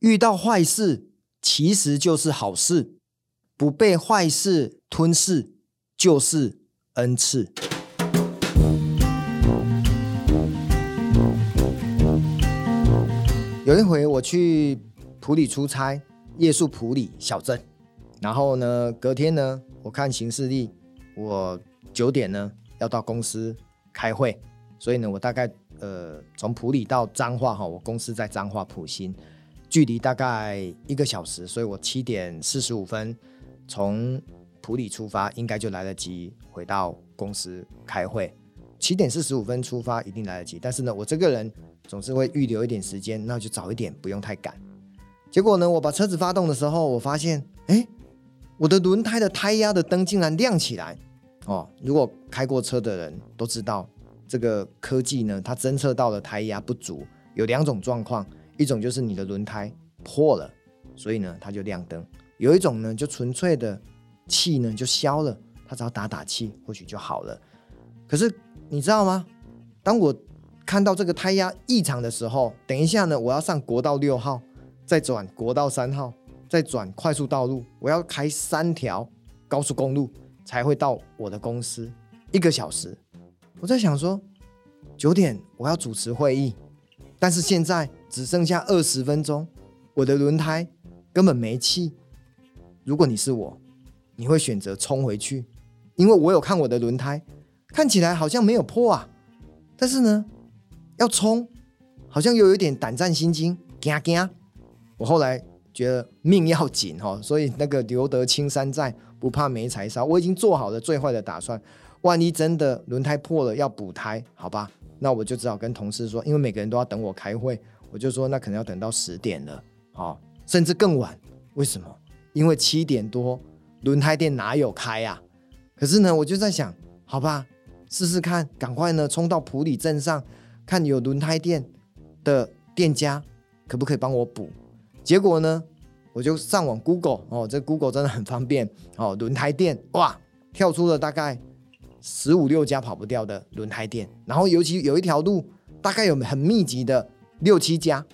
遇到坏事其实就是好事，不被坏事吞噬就是恩赐。有一回我去普里出差，夜宿普里小镇，然后呢，隔天呢，我看行事历，我九点呢要到公司开会，所以呢，我大概呃从普里到彰化哈，我公司在彰化埔心，距离大概一个小时，所以我七点四十五分从普里出发，应该就来得及回到公司开会。七点四十五分出发一定来得及，但是呢，我这个人。总是会预留一点时间，那就早一点，不用太赶。结果呢，我把车子发动的时候，我发现，哎，我的轮胎的胎压的灯竟然亮起来。哦，如果开过车的人都知道，这个科技呢，它侦测到了胎压不足，有两种状况，一种就是你的轮胎破了，所以呢，它就亮灯；有一种呢，就纯粹的气呢就消了，它只要打打气，或许就好了。可是你知道吗？当我看到这个胎压异常的时候，等一下呢，我要上国道六号，再转国道三号，再转快速道路，我要开三条高速公路才会到我的公司，一个小时。我在想说，九点我要主持会议，但是现在只剩下二十分钟，我的轮胎根本没气。如果你是我，你会选择冲回去，因为我有看我的轮胎，看起来好像没有破啊，但是呢。要冲，好像又有点胆战心惊，惊惊。我后来觉得命要紧哈，所以那个留得青山在，不怕没柴烧。我已经做好了最坏的打算，万一真的轮胎破了要补胎，好吧？那我就只好跟同事说，因为每个人都要等我开会，我就说那可能要等到十点了，好，甚至更晚。为什么？因为七点多轮胎店哪有开啊？可是呢，我就在想，好吧，试试看，赶快呢冲到普里镇上。看有轮胎店的店家可不可以帮我补？结果呢，我就上网 Google 哦，这 Google 真的很方便哦。轮胎店哇，跳出了大概十五六家跑不掉的轮胎店，然后尤其有一条路大概有很密集的六七家，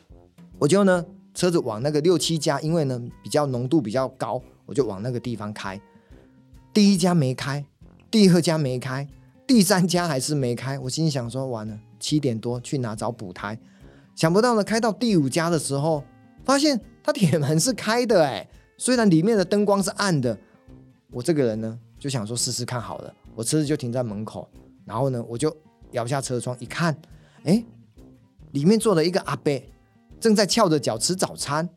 我就呢车子往那个六七家，因为呢比较浓度比较高，我就往那个地方开。第一家没开，第二家没开，第三家还是没开，我心想说完了。七点多去哪找补胎，想不到呢，开到第五家的时候，发现它铁门是开的哎，虽然里面的灯光是暗的，我这个人呢就想说试试看好了，我车子就停在门口，然后呢我就摇下车窗一看，哎，里面坐了一个阿伯，正在翘着脚吃早餐，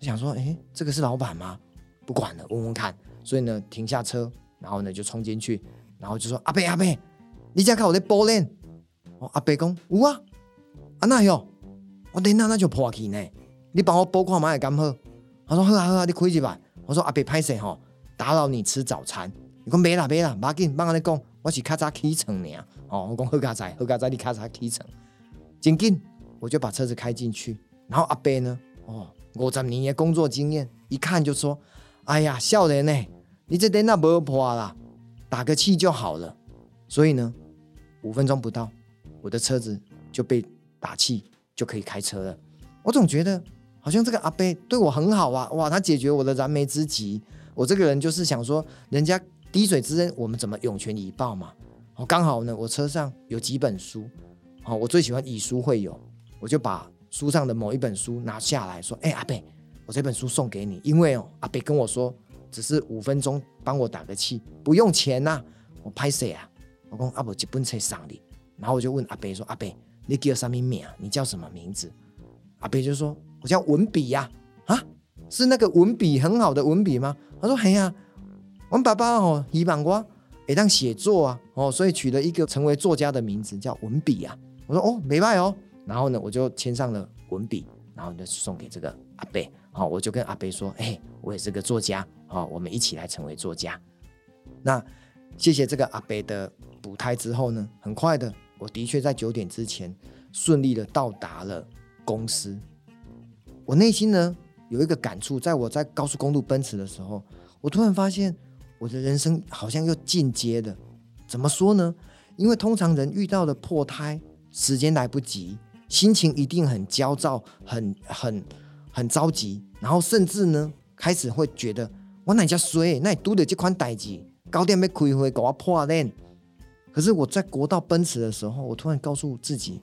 我想说哎，这个是老板吗？不管了，问问看，所以呢停下车，然后呢就冲进去，然后就说阿伯阿伯，你家看我的玻璃。阿伯讲有啊，啊那哟，我等下那就破去呢。你帮我补看嘛会刚好。他说好啊好啊，你开去吧。我说阿伯歹势吼，打扰你吃早餐。你讲没啦没啦，马紧，别安尼讲，我是较早起床呢。哦，我讲好佳哉，好佳哉，你较早起床。真紧，我就把车子开进去。然后阿伯呢，哦，五十年的工作经验，一看就说，哎呀，少年呢，你这电脑不破啦，打个气就好了。所以呢，五分钟不到。我的车子就被打气就可以开车了。我总觉得好像这个阿伯对我很好啊，哇，他解决我的燃眉之急。我这个人就是想说，人家滴水之恩，我们怎么涌泉以报嘛？哦，刚好呢，我车上有几本书，哦，我最喜欢以书会友，我就把书上的某一本书拿下来说，哎，阿伯，我这本书送给你，因为哦，阿伯跟我说，只是五分钟帮我打个气，不用钱呐、我拍谁啊，我讲阿伯这本册送你。然后我就问阿伯说：“阿伯，你叫什么名？你叫什么名字？”阿伯就说：“我叫文笔呀。”啊，是那个文笔很好的文笔吗？他说：“嘿呀、啊，我爸爸哦，希望我会当写作啊，哦，所以取了一个成为作家的名字叫文笔啊。”我说：“哦，没办哦。”然后呢，我就签上了文笔，然后就送给这个阿伯。好，我就跟阿伯说：“哎，我也是个作家，好，我们一起来成为作家。”那谢谢这个阿伯的补胎之后呢，很快的。我的确在九点之前顺利的到达了公司。我内心呢有一个感触，在我在高速公路奔驰的时候，我突然发现我的人生好像又进阶了。怎么说呢？因为通常人遇到的破胎，时间来不及，心情一定很焦躁，很很很着急，然后甚至呢开始会觉得我哪家衰，那你拄着这款代志，高点要开会给我破烂。可是我在国道奔驰的时候，我突然告诉自己，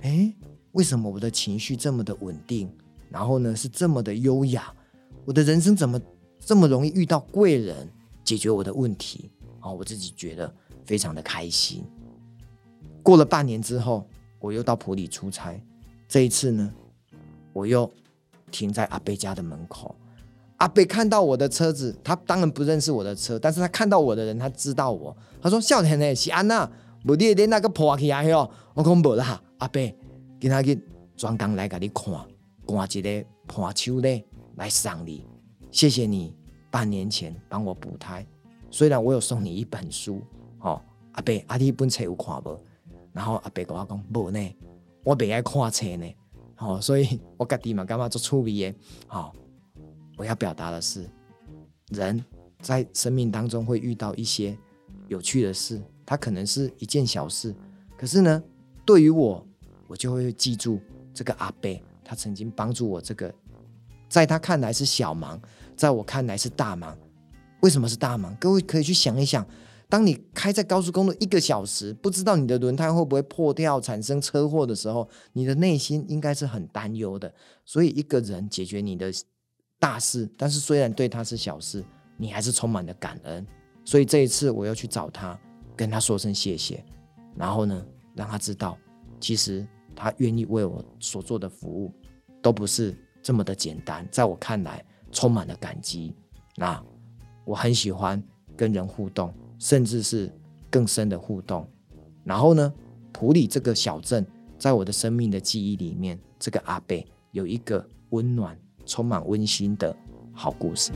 哎，为什么我的情绪这么的稳定？然后呢是这么的优雅？我的人生怎么这么容易遇到贵人解决我的问题？哦，我自己觉得非常的开心。过了半年之后，我又到埔里出差，这一次呢，我又停在阿伯家的门口。阿伯看到我的车子，他当然不认识我的车，但是他看到我的人，他知道我。他说：“少年呢，是安娜，不你连那个破起来哟。”我讲无啦，阿伯，今仔日专工来给你看，刮一个破手呢，来送你。谢谢你半年前帮我补胎，虽然我有送你一本书，哦，阿伯，阿弟本册有看无？然后阿伯跟我讲无呢，我未爱看册呢，哦，所以我家己嘛感觉做趣味的，好、我要表达的是，人在生命当中会遇到一些有趣的事，它可能是一件小事，可是呢，对于我，我就会记住这个阿伯，他曾经帮助我这个，在他看来是小忙，在我看来是大忙。为什么是大忙？各位可以去想一想，当你开在高速公路一个小时，不知道你的轮胎会不会破掉，产生车祸的时候，你的内心应该是很担忧的。所以，一个人解决你的。大事，但是虽然对他是小事，你还是充满了感恩。所以这一次我要去找他，跟他说声谢谢，然后呢，让他知道，其实他愿意为我所做的服务，都不是这么的简单。在我看来，充满了感激。那我很喜欢跟人互动，甚至是更深的互动。然后呢，普里这个小镇，在我的生命的记忆里面，这个阿贝有一个温暖。充满温馨的好故事。